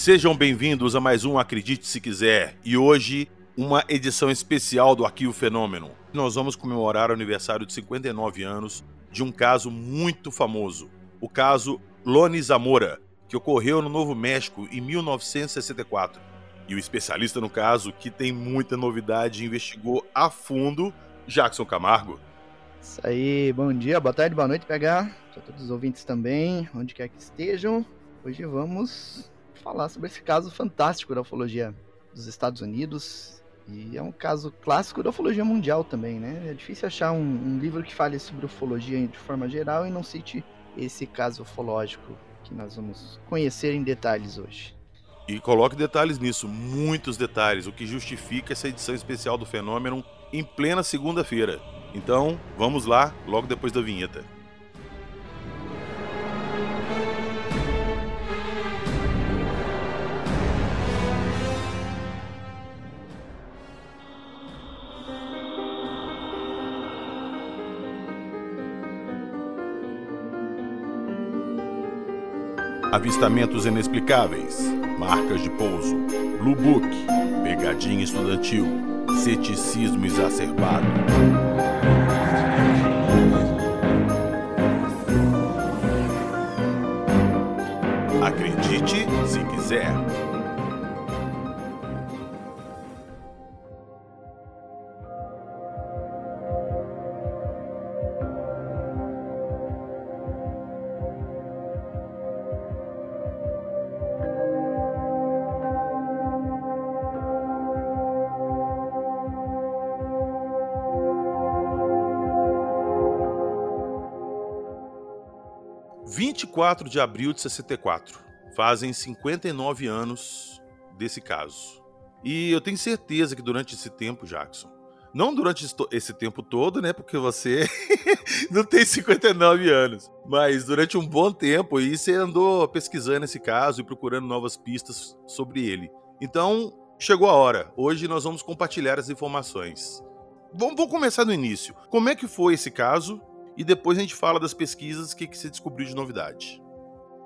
Sejam bem-vindos a mais um Acredite Se Quiser e hoje uma edição especial do Arquivo Fenômeno. Nós vamos comemorar o aniversário de 59 anos de um caso muito famoso, o caso Loni Zamora, que ocorreu no Novo México em 1964. E o especialista no caso, que tem muita novidade, investigou a fundo Jackson Camargo. Isso aí, bom dia, boa tarde, boa noite, pegar para todos os ouvintes também, onde quer que estejam. Hoje vamos falar sobre esse caso fantástico da ufologia dos Estados Unidos. E é um caso clássico da ufologia mundial também, né? É difícil achar um, um livro que fale sobre ufologia de forma geral e não cite esse caso ufológico que nós vamos conhecer em detalhes hoje. E coloque detalhes nisso, muitos detalhes, o que justifica essa edição especial do Fenômeno em plena segunda-feira. Então, vamos lá, logo depois da vinheta. Avistamentos inexplicáveis, marcas de pouso, Blue Book, pegadinha estudantil, ceticismo exacerbado. Acredite se quiser. 24 de abril de 64. Fazem 59 anos desse caso. E eu tenho certeza que durante esse tempo, Jackson, não durante esse tempo todo, né? Porque você não tem 59 anos. Mas durante um bom tempo aí você andou pesquisando esse caso e procurando novas pistas sobre ele. Então, chegou a hora. Hoje nós vamos compartilhar as informações. Vamos, começar do início. Como é que foi esse caso e depois a gente fala das pesquisas, o que, que você descobriu de novidade.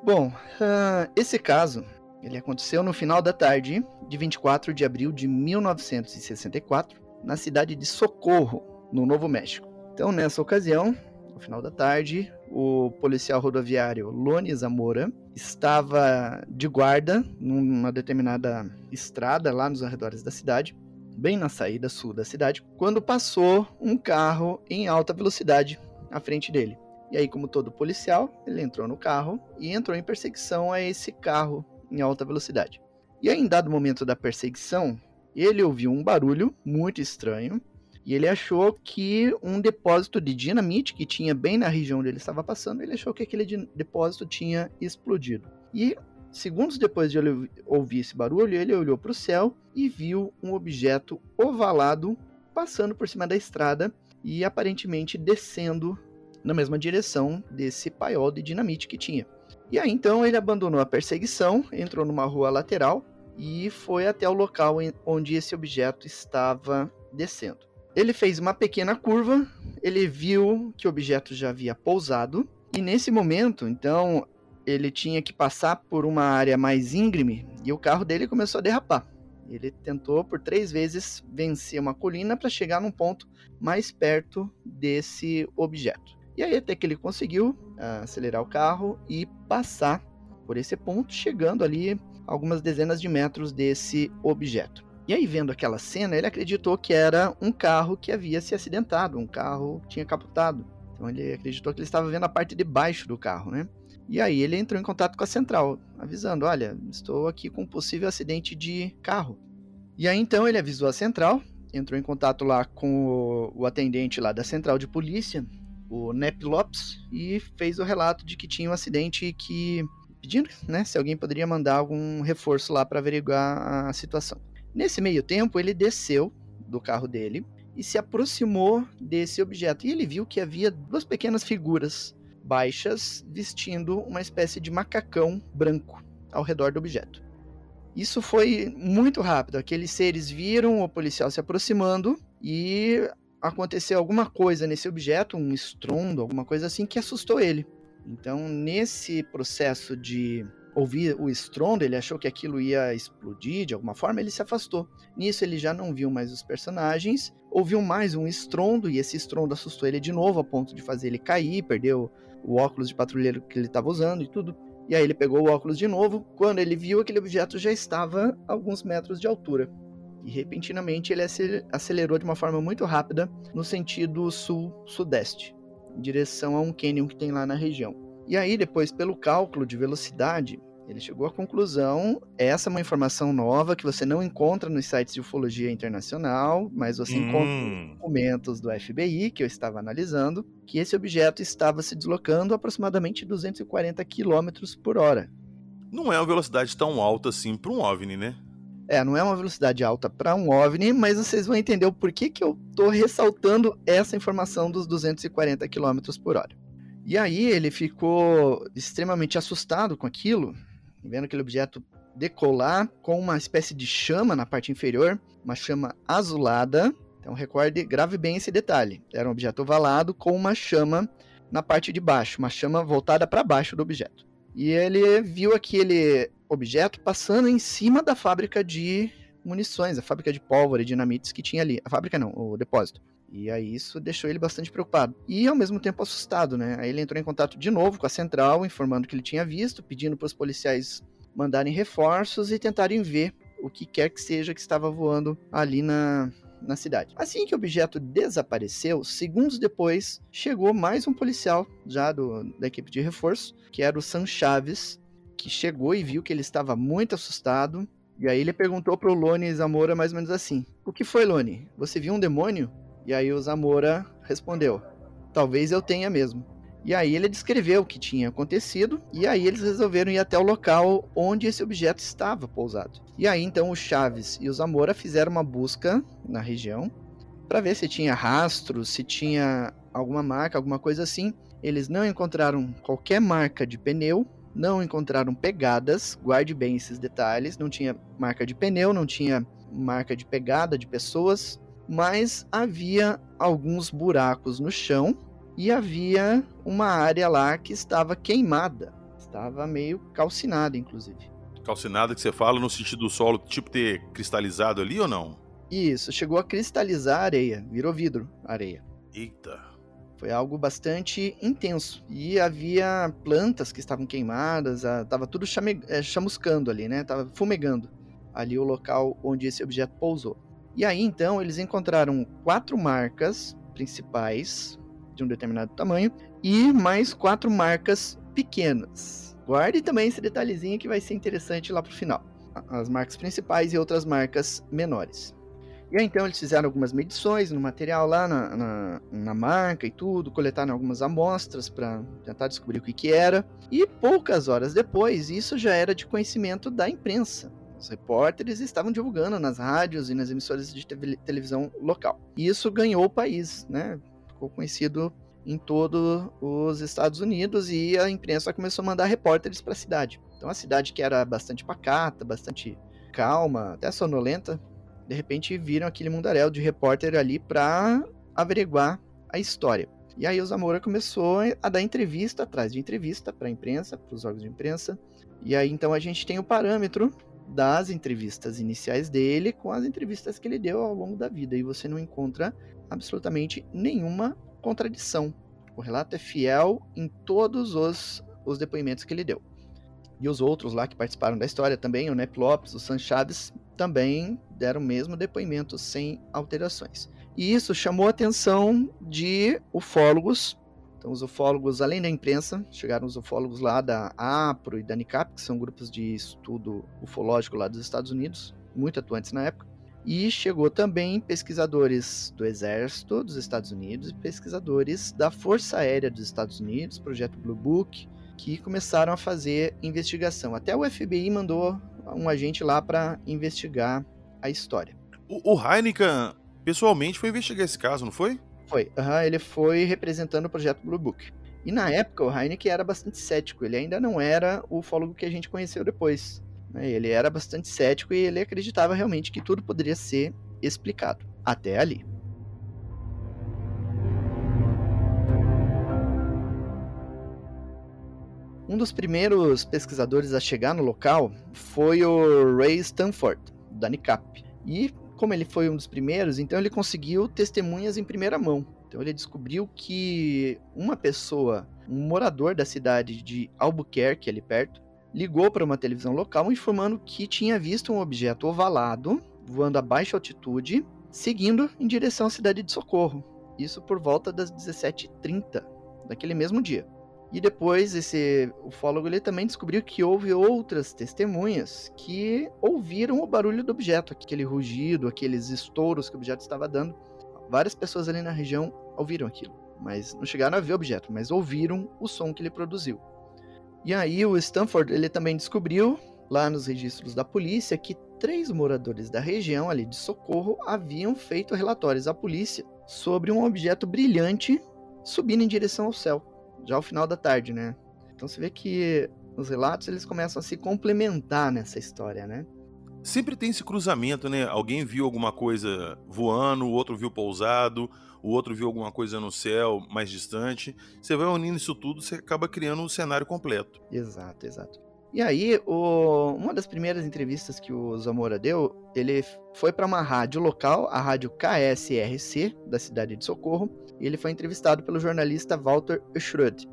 Bom, uh, esse caso ele aconteceu no final da tarde de 24 de abril de 1964, na cidade de Socorro, no Novo México. Então, nessa ocasião, no final da tarde, o policial rodoviário Loni Zamora estava de guarda numa determinada estrada lá nos arredores da cidade, bem na saída sul da cidade, quando passou um carro em alta velocidade à frente dele. E aí, como todo policial, ele entrou no carro e entrou em perseguição a esse carro em alta velocidade. E aí, em dado momento da perseguição, ele ouviu um barulho muito estranho e ele achou que um depósito de dinamite que tinha bem na região onde ele estava passando, ele achou que aquele depósito tinha explodido. E segundos depois de ele ouvir esse barulho, ele olhou para o céu e viu um objeto ovalado passando por cima da estrada e aparentemente descendo na mesma direção desse paiol de dinamite que tinha. E aí então ele abandonou a perseguição, entrou numa rua lateral e foi até o local onde esse objeto estava descendo. Ele fez uma pequena curva, ele viu que o objeto já havia pousado e nesse momento, então, ele tinha que passar por uma área mais íngreme e o carro dele começou a derrapar. Ele tentou por três vezes vencer uma colina para chegar num ponto mais perto desse objeto. E aí até que ele conseguiu uh, acelerar o carro e passar por esse ponto, chegando ali algumas dezenas de metros desse objeto. E aí, vendo aquela cena, ele acreditou que era um carro que havia se acidentado, um carro tinha capotado. Então ele acreditou que ele estava vendo a parte de baixo do carro, né? E aí ele entrou em contato com a central, avisando: olha, estou aqui com um possível acidente de carro. E aí então ele avisou a central, entrou em contato lá com o, o atendente lá da central de polícia, o Nep Lopes, e fez o relato de que tinha um acidente que pedindo, né, se alguém poderia mandar algum reforço lá para averiguar a situação. Nesse meio tempo, ele desceu do carro dele e se aproximou desse objeto e ele viu que havia duas pequenas figuras baixas vestindo uma espécie de macacão branco ao redor do objeto. Isso foi muito rápido. Aqueles seres viram o policial se aproximando e aconteceu alguma coisa nesse objeto, um estrondo, alguma coisa assim, que assustou ele. Então, nesse processo de ouvir o estrondo, ele achou que aquilo ia explodir de alguma forma, ele se afastou. Nisso ele já não viu mais os personagens, ouviu mais um estrondo e esse estrondo assustou ele de novo a ponto de fazer ele cair, perdeu o óculos de patrulheiro que ele estava usando e tudo. E aí ele pegou o óculos de novo. Quando ele viu, aquele objeto já estava a alguns metros de altura. E repentinamente ele acelerou de uma forma muito rápida no sentido sul-sudeste, em direção a um cânion que tem lá na região. E aí, depois, pelo cálculo de velocidade, ele chegou à conclusão: essa é uma informação nova que você não encontra nos sites de ufologia internacional, mas você hum. encontra documentos do FBI que eu estava analisando, que esse objeto estava se deslocando aproximadamente 240 km por hora. Não é uma velocidade tão alta assim para um OVNI, né? É, não é uma velocidade alta para um OVNI, mas vocês vão entender o porquê que eu estou ressaltando essa informação dos 240 km por hora. E aí ele ficou extremamente assustado com aquilo, vendo aquele objeto decolar com uma espécie de chama na parte inferior, uma chama azulada. Então recorde, grave bem esse detalhe. Era um objeto ovalado com uma chama na parte de baixo, uma chama voltada para baixo do objeto. E ele viu aquele objeto passando em cima da fábrica de munições, a fábrica de pólvora e dinamites que tinha ali. A fábrica não, o depósito. E aí isso deixou ele bastante preocupado. E ao mesmo tempo assustado, né? Aí ele entrou em contato de novo com a central, informando que ele tinha visto, pedindo para os policiais mandarem reforços e tentarem ver o que quer que seja que estava voando ali na, na cidade. Assim que o objeto desapareceu, segundos depois, chegou mais um policial já do, da equipe de reforço, que era o Sam Chaves, que chegou e viu que ele estava muito assustado. E aí ele perguntou para o Lone Zamora mais ou menos assim: O que foi, Lone? Você viu um demônio? E aí o Zamora respondeu: Talvez eu tenha mesmo. E aí ele descreveu o que tinha acontecido, e aí eles resolveram ir até o local onde esse objeto estava pousado. E aí então o Chaves e o Zamora fizeram uma busca na região para ver se tinha rastros, se tinha alguma marca, alguma coisa assim. Eles não encontraram qualquer marca de pneu, não encontraram pegadas, guarde bem esses detalhes, não tinha marca de pneu, não tinha marca de pegada de pessoas, mas havia alguns buracos no chão e havia uma área lá que estava queimada, estava meio calcinada, inclusive. Calcinada que você fala no sentido do solo, tipo ter cristalizado ali ou não? Isso, chegou a cristalizar a areia, virou vidro areia. Eita. Foi algo bastante intenso. E havia plantas que estavam queimadas, estava tudo chame, é, chamuscando ali, né? Tava fumegando ali o local onde esse objeto pousou. E aí então eles encontraram quatro marcas principais de um determinado tamanho e mais quatro marcas pequenas. Guarde também esse detalhezinho que vai ser interessante lá pro final. As marcas principais e outras marcas menores. E aí então eles fizeram algumas medições no material lá na, na, na marca e tudo, coletaram algumas amostras para tentar descobrir o que, que era. E poucas horas depois, isso já era de conhecimento da imprensa. Os repórteres estavam divulgando nas rádios e nas emissoras de televisão local. E isso ganhou o país, né? Ficou conhecido em todos os Estados Unidos e a imprensa começou a mandar repórteres para a cidade. Então a cidade que era bastante pacata, bastante calma, até sonolenta, de repente viram aquele mundaréu de repórter ali para averiguar a história. E aí o Zamora começou a dar entrevista atrás de entrevista para a imprensa, para os órgãos de imprensa. E aí então a gente tem o parâmetro das entrevistas iniciais dele com as entrevistas que ele deu ao longo da vida. E você não encontra absolutamente nenhuma contradição. O relato é fiel em todos os, os depoimentos que ele deu. E os outros lá que participaram da história também, o Nep Lopes, o San Chaves, também deram o mesmo depoimento sem alterações. E isso chamou a atenção de ufólogos então, os ufólogos, além da imprensa, chegaram os ufólogos lá da APRO e da NICAP, que são grupos de estudo ufológico lá dos Estados Unidos, muito atuantes na época. E chegou também pesquisadores do Exército dos Estados Unidos e pesquisadores da Força Aérea dos Estados Unidos, projeto Blue Book, que começaram a fazer investigação. Até o FBI mandou um agente lá para investigar a história. O, o Heineken pessoalmente foi investigar esse caso, não foi? Foi. Uhum, ele foi representando o projeto Blue Book. E na época o Heineken era bastante cético, ele ainda não era o ufólogo que a gente conheceu depois. Né? Ele era bastante cético e ele acreditava realmente que tudo poderia ser explicado. Até ali. Um dos primeiros pesquisadores a chegar no local foi o Ray Stanford, da NICAP. E como ele foi um dos primeiros, então ele conseguiu testemunhas em primeira mão. Então ele descobriu que uma pessoa, um morador da cidade de Albuquerque, ali perto, ligou para uma televisão local informando que tinha visto um objeto ovalado voando a baixa altitude, seguindo em direção à cidade de Socorro. Isso por volta das 17h30 daquele mesmo dia. E depois esse ufólogo ele também descobriu que houve outras testemunhas que ouviram o barulho do objeto, aquele rugido, aqueles estouros que o objeto estava dando. Várias pessoas ali na região ouviram aquilo, mas não chegaram a ver o objeto, mas ouviram o som que ele produziu. E aí o Stanford ele também descobriu lá nos registros da polícia que três moradores da região ali de Socorro haviam feito relatórios à polícia sobre um objeto brilhante subindo em direção ao céu já ao final da tarde, né? Então você vê que os relatos eles começam a se complementar nessa história, né? Sempre tem esse cruzamento, né? Alguém viu alguma coisa voando, o outro viu pousado, o outro viu alguma coisa no céu mais distante. Você vai unindo isso tudo, você acaba criando um cenário completo. Exato, exato. E aí, o... uma das primeiras entrevistas que o Zamora deu, ele foi para uma rádio local, a rádio KSRC, da cidade de Socorro, e ele foi entrevistado pelo jornalista Walter Schröd.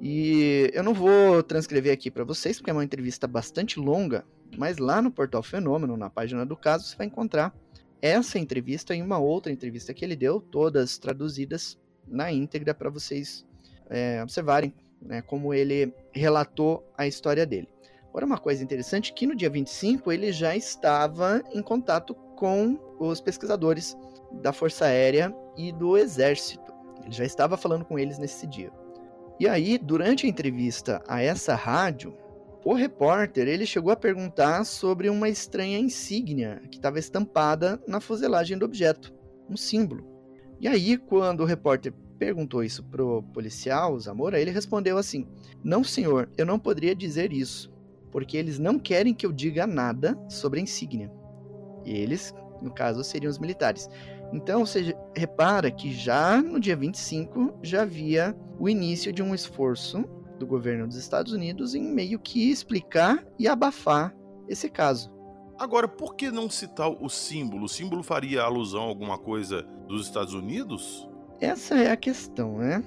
E eu não vou transcrever aqui para vocês, porque é uma entrevista bastante longa, mas lá no Portal Fenômeno, na página do caso, você vai encontrar essa entrevista e uma outra entrevista que ele deu, todas traduzidas na íntegra para vocês é, observarem né, como ele relatou a história dele. Agora, uma coisa interessante que no dia 25 ele já estava em contato com os pesquisadores da Força Aérea e do Exército. Ele já estava falando com eles nesse dia. E aí, durante a entrevista a essa rádio, o repórter ele chegou a perguntar sobre uma estranha insígnia que estava estampada na fuselagem do objeto, um símbolo. E aí, quando o repórter perguntou isso pro policial, Zamora, ele respondeu assim: "Não, senhor, eu não poderia dizer isso, porque eles não querem que eu diga nada sobre a insígnia." E eles, no caso, seriam os militares. Então você repara que já no dia 25 já havia o início de um esforço do governo dos Estados Unidos em meio que explicar e abafar esse caso. Agora, por que não citar o símbolo? O símbolo faria alusão a alguma coisa dos Estados Unidos? Essa é a questão, né?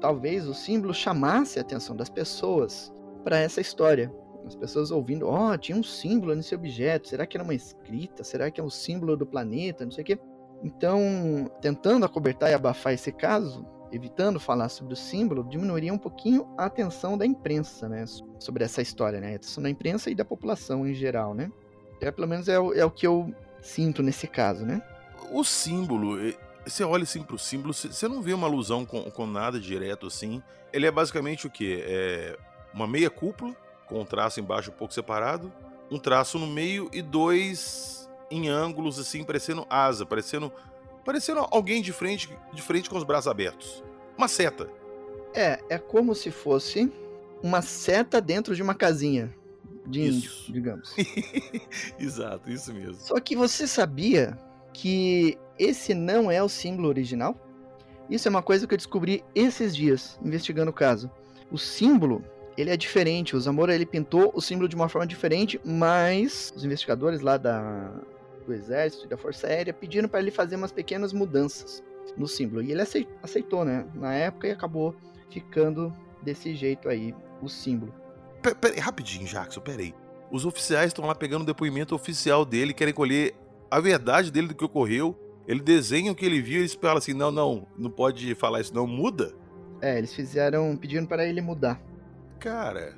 Talvez o símbolo chamasse a atenção das pessoas para essa história. As pessoas ouvindo, ó, oh, tinha um símbolo nesse objeto, será que era uma escrita? Será que é um símbolo do planeta? Não sei o quê. Então, tentando acobertar e abafar esse caso, evitando falar sobre o símbolo, diminuiria um pouquinho a atenção da imprensa, né, sobre essa história, né, a atenção da imprensa e da população em geral, né. É, pelo menos é o, é o que eu sinto nesse caso, né. O símbolo, você olha assim pro símbolo, você não vê uma alusão com, com nada direto assim. Ele é basicamente o quê? É uma meia cúpula, com um traço embaixo um pouco separado, um traço no meio e dois em ângulos assim, parecendo asa, parecendo parecendo alguém de frente, de frente com os braços abertos. Uma seta. É, é como se fosse uma seta dentro de uma casinha de índio, isso. digamos. Exato, isso mesmo. Só que você sabia que esse não é o símbolo original? Isso é uma coisa que eu descobri esses dias, investigando o caso. O símbolo, ele é diferente. O Zamora, ele pintou o símbolo de uma forma diferente, mas os investigadores lá da do Exército e da Força Aérea pedindo para ele fazer umas pequenas mudanças no símbolo. E ele aceitou, né? Na época e acabou ficando desse jeito aí, o símbolo. Pera, pera, rapidinho, Jackson, peraí. Os oficiais estão lá pegando o depoimento oficial dele, querem colher a verdade dele do que ocorreu. Ele desenha o que ele viu e eles falam assim: não, não, não pode falar isso, não, muda. É, eles fizeram pedindo para ele mudar. Cara,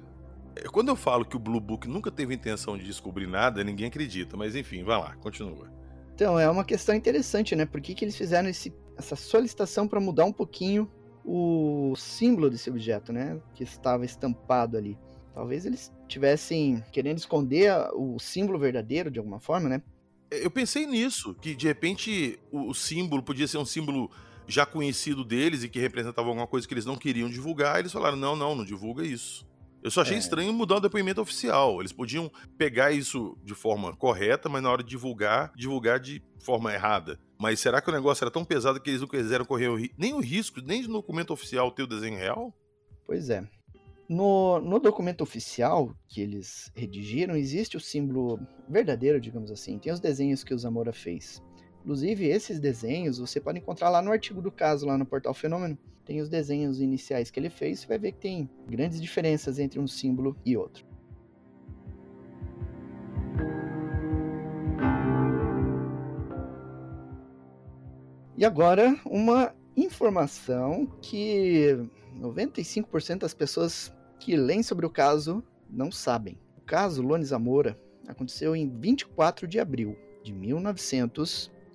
quando eu falo que o Blue Book nunca teve intenção de descobrir nada, ninguém acredita, mas enfim, vai lá, continua. Então, é uma questão interessante, né? Por que, que eles fizeram esse, essa solicitação para mudar um pouquinho o símbolo desse objeto, né? Que estava estampado ali. Talvez eles tivessem querendo esconder o símbolo verdadeiro de alguma forma, né? Eu pensei nisso, que de repente o símbolo podia ser um símbolo já conhecido deles e que representava alguma coisa que eles não queriam divulgar. Eles falaram: não, não, não divulga isso. Eu só achei é. estranho mudar o depoimento oficial. Eles podiam pegar isso de forma correta, mas na hora de divulgar, divulgar de forma errada. Mas será que o negócio era tão pesado que eles não quiseram correr o nem o risco, nem de documento oficial ter o desenho real? Pois é. No, no documento oficial que eles redigiram, existe o símbolo verdadeiro, digamos assim. Tem os desenhos que o Zamora fez. Inclusive, esses desenhos você pode encontrar lá no artigo do caso, lá no portal Fenômeno. Tem os desenhos iniciais que ele fez, você vai ver que tem grandes diferenças entre um símbolo e outro. E agora, uma informação que 95% das pessoas que leem sobre o caso não sabem. O caso Lone Zamora aconteceu em 24 de abril de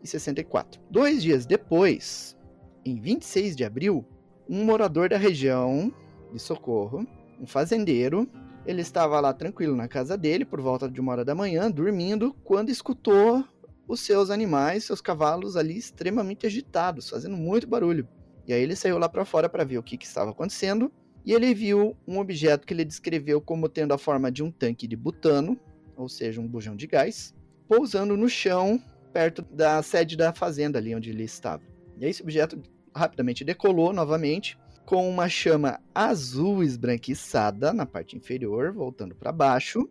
1964. Dois dias depois, em 26 de abril, um morador da região de Socorro, um fazendeiro, ele estava lá tranquilo na casa dele por volta de uma hora da manhã, dormindo, quando escutou os seus animais, seus cavalos ali extremamente agitados, fazendo muito barulho. E aí ele saiu lá para fora para ver o que, que estava acontecendo e ele viu um objeto que ele descreveu como tendo a forma de um tanque de butano, ou seja, um bujão de gás, pousando no chão perto da sede da fazenda ali onde ele estava. E esse objeto rapidamente decolou novamente com uma chama azul esbranquiçada na parte inferior, voltando para baixo.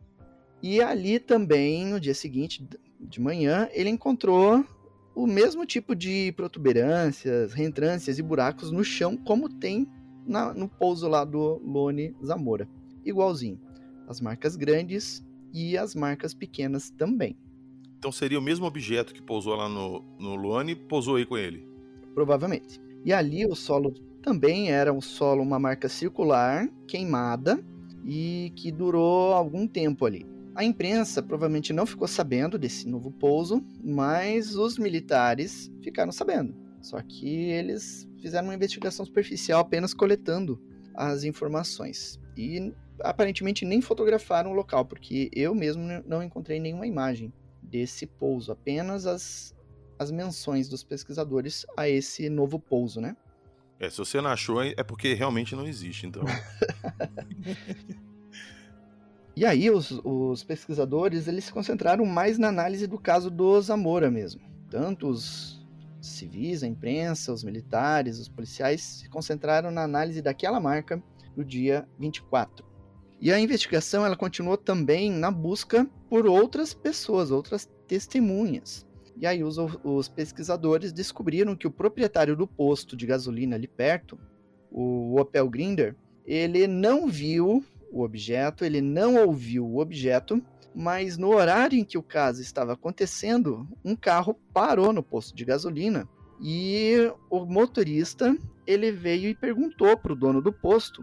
E ali também, no dia seguinte, de manhã, ele encontrou o mesmo tipo de protuberâncias, reentrâncias e buracos no chão, como tem na, no pouso lá do Lone Zamora. Igualzinho. As marcas grandes e as marcas pequenas também. Então seria o mesmo objeto que pousou lá no, no Lone, pousou aí com ele? Provavelmente. E ali o solo também era um solo, uma marca circular, queimada, e que durou algum tempo ali. A imprensa provavelmente não ficou sabendo desse novo pouso, mas os militares ficaram sabendo. Só que eles fizeram uma investigação superficial apenas coletando as informações. E aparentemente nem fotografaram o local, porque eu mesmo não encontrei nenhuma imagem desse pouso, apenas as, as menções dos pesquisadores a esse novo pouso, né? É, se você não achou, é porque realmente não existe, então. E aí os, os, pesquisadores eles se concentraram mais na análise do caso do Zamora mesmo. Tanto os civis, a imprensa, os militares, os policiais se concentraram na análise daquela marca no dia 24. E a investigação ela continuou também na busca por outras pessoas, outras testemunhas. E aí os, os pesquisadores descobriram que o proprietário do posto de gasolina ali perto, o Opel Grinder, ele não viu o objeto, ele não ouviu o objeto, mas no horário em que o caso estava acontecendo, um carro parou no posto de gasolina e o motorista ele veio e perguntou para o dono do posto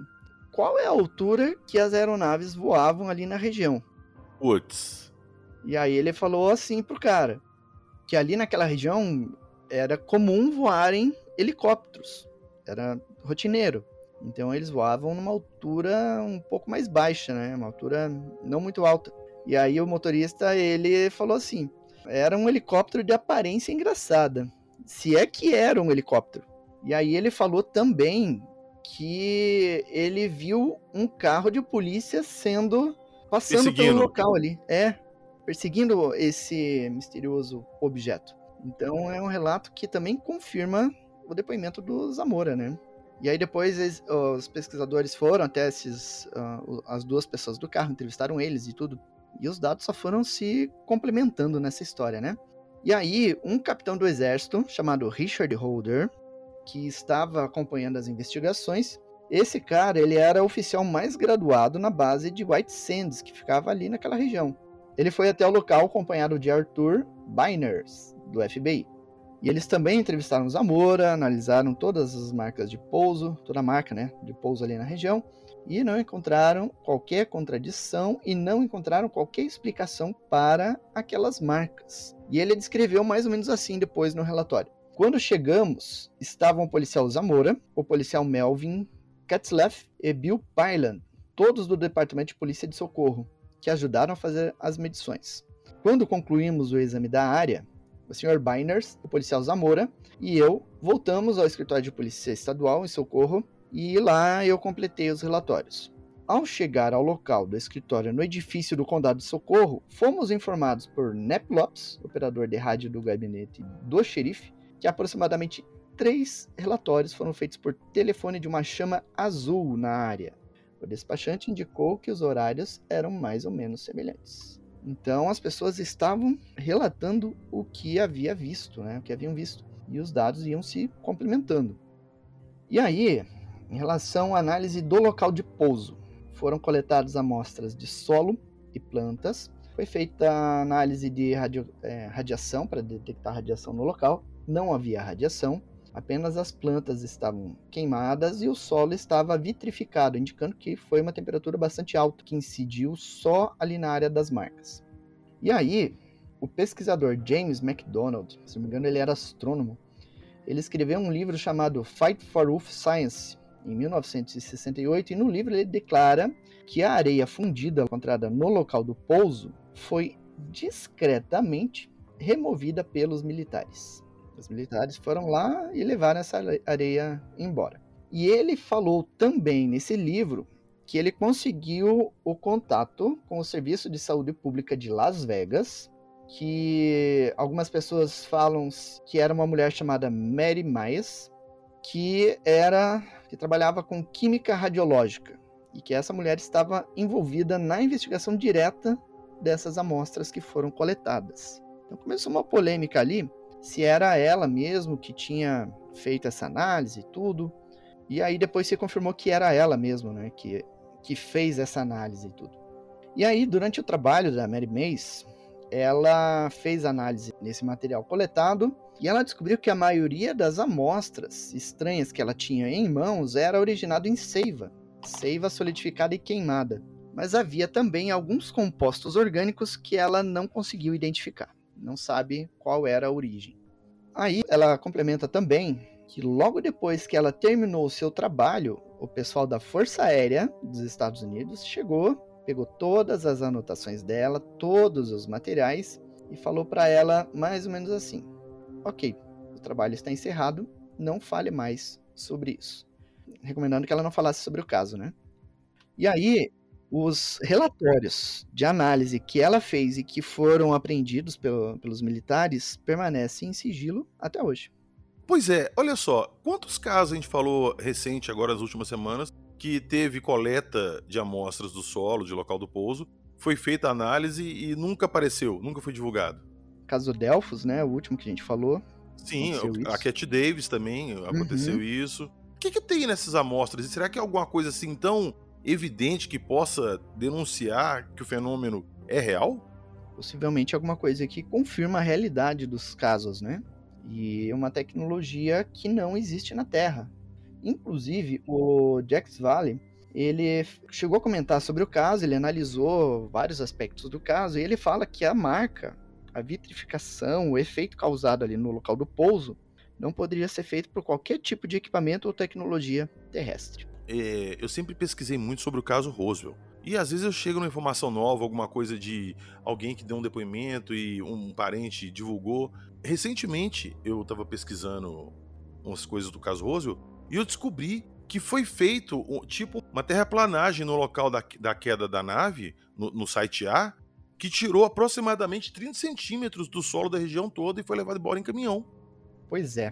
qual é a altura que as aeronaves voavam ali na região. Putz. E aí ele falou assim pro cara que ali naquela região era comum voarem helicópteros, era rotineiro. Então eles voavam numa altura um pouco mais baixa, né? Uma altura não muito alta. E aí o motorista ele falou assim: era um helicóptero de aparência engraçada. Se é que era um helicóptero. E aí ele falou também que ele viu um carro de polícia sendo passando pelo local ali. É, perseguindo esse misterioso objeto. Então é um relato que também confirma o depoimento do Zamora, né? E aí depois eles, os pesquisadores foram até esses, uh, as duas pessoas do carro, entrevistaram eles e tudo. E os dados só foram se complementando nessa história, né? E aí, um capitão do exército, chamado Richard Holder, que estava acompanhando as investigações, esse cara, ele era o oficial mais graduado na base de White Sands, que ficava ali naquela região. Ele foi até o local acompanhado de Arthur Byners, do FBI. E eles também entrevistaram Zamora, analisaram todas as marcas de pouso, toda a marca né, de pouso ali na região, e não encontraram qualquer contradição e não encontraram qualquer explicação para aquelas marcas. E ele descreveu mais ou menos assim depois no relatório. Quando chegamos, estavam o policial Zamora, o policial Melvin Katzleff e Bill Pyland, todos do Departamento de Polícia de Socorro, que ajudaram a fazer as medições. Quando concluímos o exame da área, o Sr. Biners, o policial Zamora, e eu voltamos ao escritório de polícia estadual em Socorro e lá eu completei os relatórios. Ao chegar ao local do escritório no edifício do Condado de Socorro, fomos informados por Nep Lopes, operador de rádio do gabinete do xerife, que aproximadamente três relatórios foram feitos por telefone de uma chama azul na área. O despachante indicou que os horários eram mais ou menos semelhantes. Então as pessoas estavam relatando o que havia visto, né? o que haviam visto, e os dados iam se complementando. E aí, em relação à análise do local de pouso, foram coletadas amostras de solo e plantas, foi feita a análise de radio, é, radiação para detectar radiação no local, não havia radiação, Apenas as plantas estavam queimadas e o solo estava vitrificado, indicando que foi uma temperatura bastante alta que incidiu só ali na área das marcas. E aí, o pesquisador James MacDonald, se não me engano ele era astrônomo, ele escreveu um livro chamado Fight for Earth Science em 1968 e no livro ele declara que a areia fundida encontrada no local do pouso foi discretamente removida pelos militares. Os militares foram lá e levaram essa areia embora. E ele falou também nesse livro que ele conseguiu o contato com o Serviço de Saúde Pública de Las Vegas, que algumas pessoas falam que era uma mulher chamada Mary Myers, que era que trabalhava com química radiológica e que essa mulher estava envolvida na investigação direta dessas amostras que foram coletadas. Então começou uma polêmica ali se era ela mesmo que tinha feito essa análise e tudo. E aí depois se confirmou que era ela mesmo, né, que, que fez essa análise e tudo. E aí, durante o trabalho da Mary Mays, ela fez análise nesse material coletado e ela descobriu que a maioria das amostras estranhas que ela tinha em mãos era originado em seiva, seiva solidificada e queimada. Mas havia também alguns compostos orgânicos que ela não conseguiu identificar não sabe qual era a origem. Aí ela complementa também que logo depois que ela terminou o seu trabalho, o pessoal da Força Aérea dos Estados Unidos chegou, pegou todas as anotações dela, todos os materiais e falou para ela mais ou menos assim: "OK, o trabalho está encerrado, não fale mais sobre isso." Recomendando que ela não falasse sobre o caso, né? E aí os relatórios de análise que ela fez e que foram apreendidos pelo, pelos militares permanecem em sigilo até hoje. Pois é, olha só, quantos casos a gente falou recente agora nas últimas semanas que teve coleta de amostras do solo, de local do pouso, foi feita a análise e nunca apareceu, nunca foi divulgado. Caso Delfos, né, o último que a gente falou. Sim, a Cat Davis também aconteceu uhum. isso. O que, que tem nessas amostras? E será que é alguma coisa assim tão evidente que possa denunciar que o fenômeno é real? Possivelmente alguma coisa que confirma a realidade dos casos, né? E uma tecnologia que não existe na Terra. Inclusive, o Jax Valley, ele chegou a comentar sobre o caso, ele analisou vários aspectos do caso e ele fala que a marca, a vitrificação, o efeito causado ali no local do pouso, não poderia ser feito por qualquer tipo de equipamento ou tecnologia terrestre é, eu sempre pesquisei muito sobre o caso Roswell. E às vezes eu chego numa informação nova, alguma coisa de alguém que deu um depoimento e um parente divulgou. Recentemente eu estava pesquisando umas coisas do caso Roswell e eu descobri que foi feito tipo uma terraplanagem no local da, da queda da nave, no, no site A, que tirou aproximadamente 30 centímetros do solo da região toda e foi levado embora em caminhão. Pois é.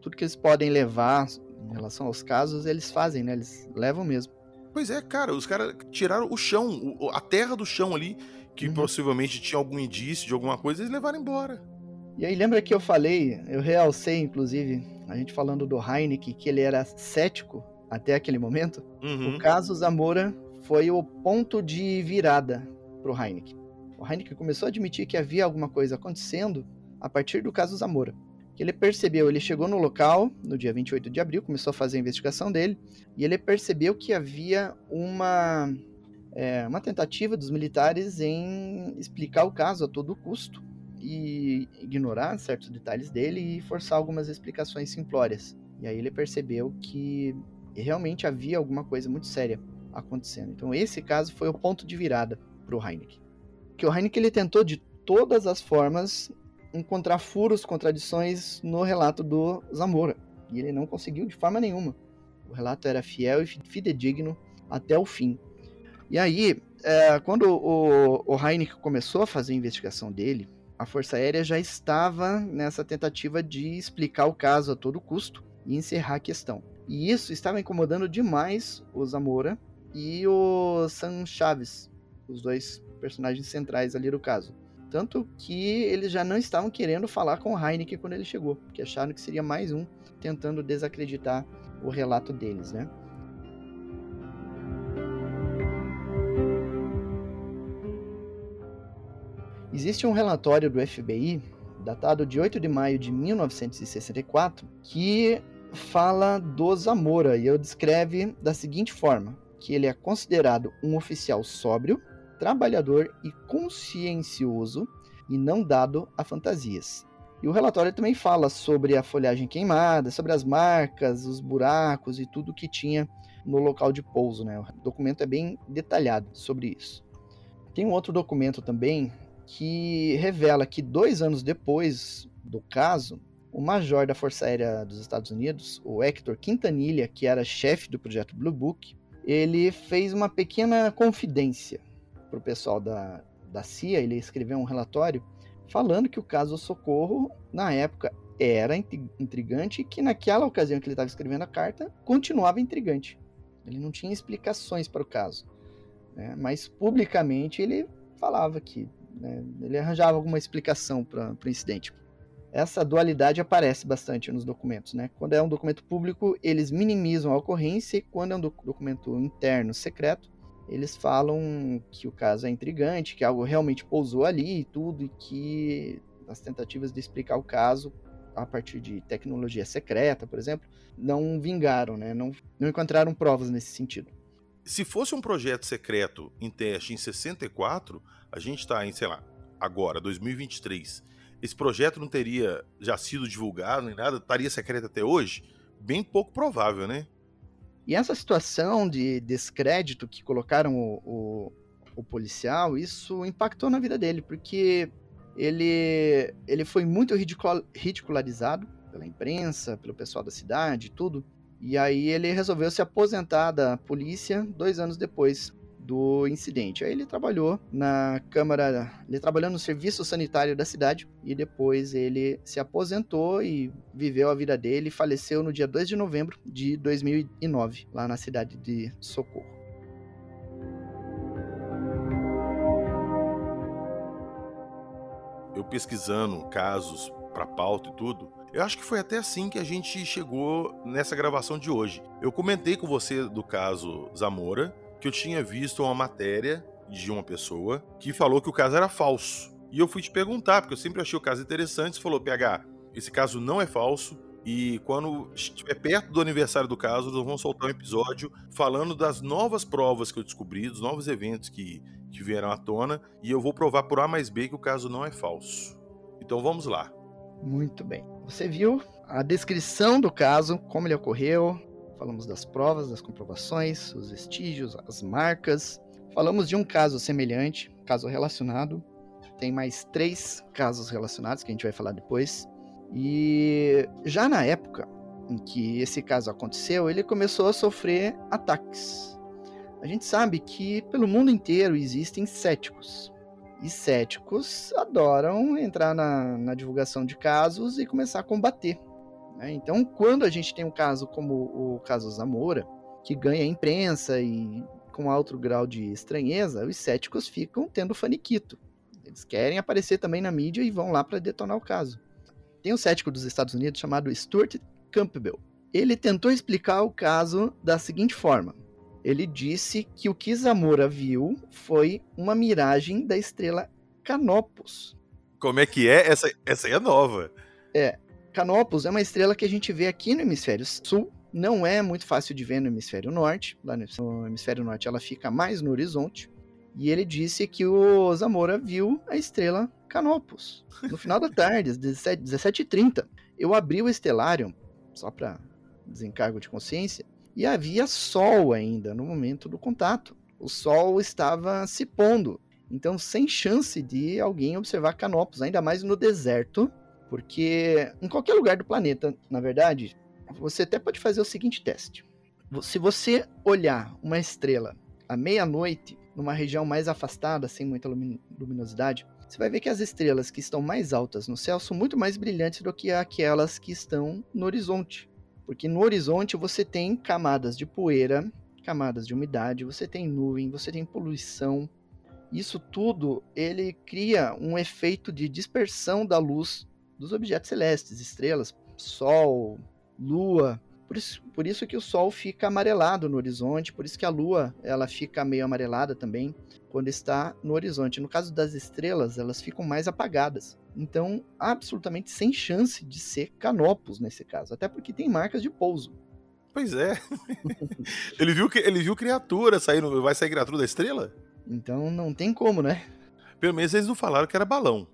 Tudo que eles podem levar em relação aos casos, eles fazem, né? Eles levam mesmo. Pois é, cara, os caras tiraram o chão, a terra do chão ali, que uhum. possivelmente tinha algum indício de alguma coisa, eles levaram embora. E aí, lembra que eu falei, eu realcei, inclusive, a gente falando do Heineken, que ele era cético até aquele momento? Uhum. O caso Zamora foi o ponto de virada pro Heineken. O Heineken começou a admitir que havia alguma coisa acontecendo a partir do caso Zamora ele percebeu, ele chegou no local no dia 28 de abril, começou a fazer a investigação dele, e ele percebeu que havia uma, é, uma tentativa dos militares em explicar o caso a todo custo e ignorar certos detalhes dele e forçar algumas explicações simplórias. E aí ele percebeu que realmente havia alguma coisa muito séria acontecendo. Então esse caso foi o ponto de virada para o Heineken. Que o Heineken ele tentou de todas as formas encontrar furos, contradições no relato do Zamora. E ele não conseguiu de forma nenhuma. O relato era fiel e fidedigno até o fim. E aí, é, quando o, o Heineken começou a fazer a investigação dele, a Força Aérea já estava nessa tentativa de explicar o caso a todo custo e encerrar a questão. E isso estava incomodando demais o Zamora, e o Sam Chaves, os dois personagens centrais ali do caso. Tanto que eles já não estavam querendo falar com Heineken quando ele chegou, porque acharam que seria mais um tentando desacreditar o relato deles, né? Existe um relatório do FBI, datado de 8 de maio de 1964, que fala do Zamora e o descreve da seguinte forma: que ele é considerado um oficial sóbrio, trabalhador e consciencioso e não dado a fantasias. E o relatório também fala sobre a folhagem queimada, sobre as marcas, os buracos e tudo que tinha no local de pouso. Né? O documento é bem detalhado sobre isso. Tem um outro documento também que revela que dois anos depois do caso, o major da Força Aérea dos Estados Unidos, o Hector Quintanilha, que era chefe do projeto Blue Book, ele fez uma pequena confidência para o pessoal da, da CIA. Ele escreveu um relatório falando que o caso Socorro, na época, era intrigante e que naquela ocasião que ele estava escrevendo a carta, continuava intrigante. Ele não tinha explicações para o caso. Né? Mas publicamente ele falava que né? ele arranjava alguma explicação para o incidente essa dualidade aparece bastante nos documentos, né? Quando é um documento público, eles minimizam a ocorrência e quando é um documento interno secreto, eles falam que o caso é intrigante, que algo realmente pousou ali e tudo, e que as tentativas de explicar o caso a partir de tecnologia secreta, por exemplo, não vingaram, né? Não, não encontraram provas nesse sentido. Se fosse um projeto secreto em teste em 64, a gente está em, sei lá, agora, 2023 esse projeto não teria já sido divulgado nem nada, estaria secreto até hoje? Bem pouco provável, né? E essa situação de descrédito que colocaram o, o, o policial, isso impactou na vida dele, porque ele, ele foi muito ridicularizado pela imprensa, pelo pessoal da cidade, tudo. E aí ele resolveu se aposentar da polícia dois anos depois do incidente. Aí ele trabalhou na Câmara, ele trabalhou no serviço sanitário da cidade e depois ele se aposentou e viveu a vida dele e faleceu no dia 2 de novembro de 2009, lá na cidade de Socorro. Eu pesquisando casos para pauta e tudo, eu acho que foi até assim que a gente chegou nessa gravação de hoje. Eu comentei com você do caso Zamora, que eu tinha visto uma matéria de uma pessoa que falou que o caso era falso. E eu fui te perguntar, porque eu sempre achei o caso interessante. Você falou, PH, esse caso não é falso. E quando estiver perto do aniversário do caso, nós vamos soltar um episódio falando das novas provas que eu descobri, dos novos eventos que, que vieram à tona. E eu vou provar por A mais B que o caso não é falso. Então vamos lá. Muito bem. Você viu a descrição do caso, como ele ocorreu, falamos das provas, das comprovações, os vestígios, as marcas. Falamos de um caso semelhante, caso relacionado. Tem mais três casos relacionados que a gente vai falar depois. E já na época em que esse caso aconteceu, ele começou a sofrer ataques. A gente sabe que pelo mundo inteiro existem céticos. E céticos adoram entrar na, na divulgação de casos e começar a combater né? Então, quando a gente tem um caso como o caso Zamora, que ganha imprensa e com alto grau de estranheza, os céticos ficam tendo faniquito. Eles querem aparecer também na mídia e vão lá para detonar o caso. Tem um cético dos Estados Unidos chamado Stuart Campbell. Ele tentou explicar o caso da seguinte forma: ele disse que o que Zamora viu foi uma miragem da estrela Canopus. Como é que é? Essa, essa aí é nova. É, Canopus é uma estrela que a gente vê aqui no hemisfério sul, não é muito fácil de ver no hemisfério norte. Lá no hemisfério norte ela fica mais no horizonte. E ele disse que o Zamora viu a estrela Canopus no final da tarde, às 17h30. Eu abri o estelário, só para desencargo de consciência, e havia sol ainda no momento do contato. O sol estava se pondo, então sem chance de alguém observar Canopus, ainda mais no deserto, porque em qualquer lugar do planeta, na verdade, você até pode fazer o seguinte teste. Se você olhar uma estrela à meia-noite, numa região mais afastada, sem muita luminosidade, você vai ver que as estrelas que estão mais altas no céu são muito mais brilhantes do que aquelas que estão no horizonte. Porque no horizonte você tem camadas de poeira camadas de umidade, você tem nuvem, você tem poluição. Isso tudo ele cria um efeito de dispersão da luz dos objetos celestes, estrelas, Sol, Lua. Por isso, por isso que o Sol fica amarelado no horizonte, por isso que a Lua ela fica meio amarelada também quando está no horizonte. No caso das estrelas, elas ficam mais apagadas. Então, absolutamente sem chance de ser canopos nesse caso, até porque tem marcas de pouso. Pois é. ele viu que ele viu criatura saindo, vai sair criatura da estrela? Então não tem como, né? Pelo menos eles não falaram que era balão.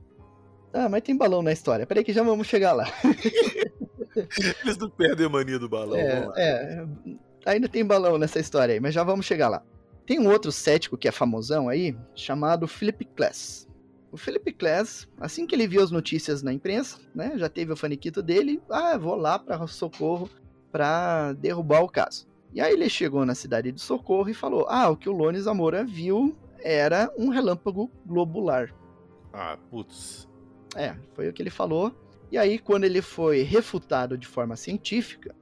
Ah, mas tem balão na história. Peraí que já vamos chegar lá. eles não perdem a mania do balão. É, é, ainda tem balão nessa história aí, mas já vamos chegar lá. Tem um outro cético que é famosão aí, chamado Philip Glass. O Philip Glass, assim que ele viu as notícias na imprensa, né, já teve o faniquito dele, ah, vou lá para Socorro para derrubar o caso. E aí ele chegou na cidade de Socorro e falou: "Ah, o que o Lone Zamora viu era um relâmpago globular". Ah, putz. É, foi o que ele falou. E aí quando ele foi refutado de forma científica,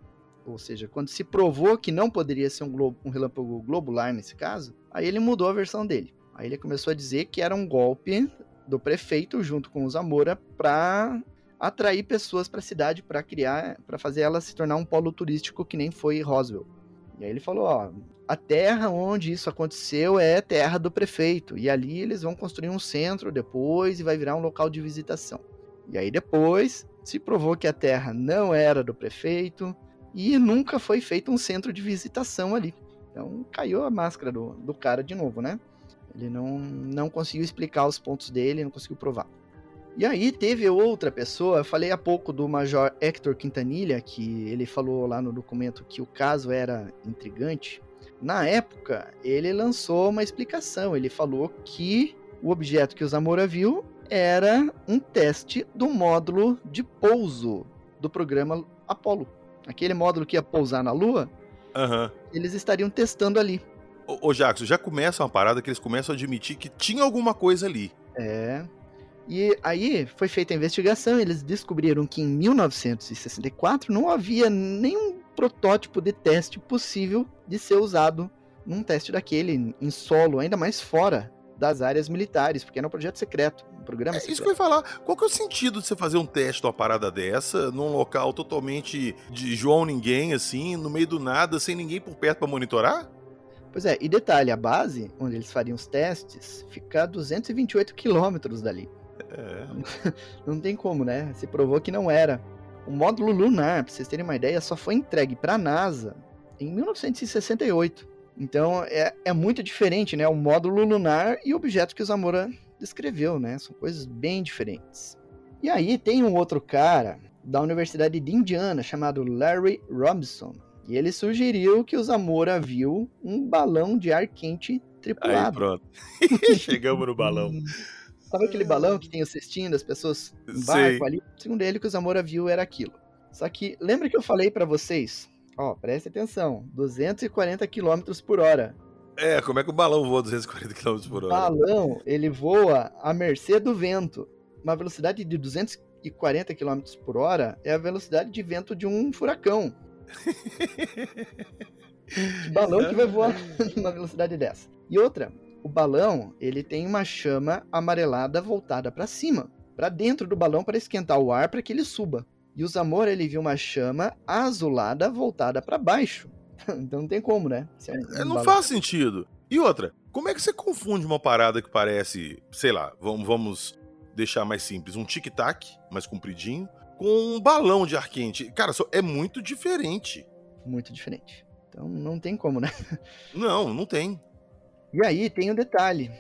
ou seja, quando se provou que não poderia ser um, globo, um relâmpago globular nesse caso, aí ele mudou a versão dele. Aí ele começou a dizer que era um golpe do prefeito junto com o Zamora para atrair pessoas para a cidade para criar, para fazer ela se tornar um polo turístico que nem foi Roswell. E aí ele falou, ó, a terra onde isso aconteceu é terra do prefeito e ali eles vão construir um centro depois e vai virar um local de visitação. E aí depois se provou que a terra não era do prefeito e nunca foi feito um centro de visitação ali. Então caiu a máscara do, do cara de novo, né? Ele não, não conseguiu explicar os pontos dele, não conseguiu provar. E aí teve outra pessoa, eu falei há pouco do Major Hector Quintanilha, que ele falou lá no documento que o caso era intrigante. Na época, ele lançou uma explicação. Ele falou que o objeto que o Zamora viu era um teste do módulo de pouso do programa Apollo. Aquele módulo que ia pousar na Lua, uhum. eles estariam testando ali. Ô, ô Jackson, já começa uma parada que eles começam a admitir que tinha alguma coisa ali. É. E aí foi feita a investigação, eles descobriram que em 1964 não havia nenhum protótipo de teste possível de ser usado num teste daquele em solo, ainda mais fora das áreas militares, porque era um projeto secreto, um programa é, secreto. Isso que eu ia falar. Qual que é o sentido de você fazer um teste de uma parada dessa, num local totalmente de João ninguém, assim, no meio do nada, sem ninguém por perto para monitorar? Pois é, e detalhe, a base onde eles fariam os testes fica a 228 quilômetros dali. É. Não tem como, né? Se provou que não era. O módulo lunar, pra vocês terem uma ideia, só foi entregue para a NASA em 1968. Então é, é muito diferente, né? O módulo lunar e o objeto que o Zamora descreveu, né? São coisas bem diferentes. E aí tem um outro cara da Universidade de Indiana chamado Larry Robinson. E ele sugeriu que o Zamora viu um balão de ar quente tripulado. Aí pronto. Chegamos no balão. Sabe aquele balão que tem o cestinho das pessoas em barco ali? Segundo ele, que o Zamora viu era aquilo. Só que, lembra que eu falei para vocês? Ó, preste atenção, 240 km por hora. É, como é que o balão voa 240 km por hora? O balão, ele voa à mercê do vento. Uma velocidade de 240 km por hora é a velocidade de vento de um furacão. balão que vai voar numa velocidade dessa? E outra, o balão ele tem uma chama amarelada voltada para cima, para dentro do balão para esquentar o ar para que ele suba. E o Zamora ele viu uma chama azulada voltada para baixo. então não tem como, né? É um, é, não faz sentido. E outra, como é que você confunde uma parada que parece, sei lá, vamos, vamos deixar mais simples, um tic-tac mais compridinho, com um balão de ar quente? Cara, é muito diferente. Muito diferente. Então não tem como, né? Não, não tem. E aí tem um detalhe.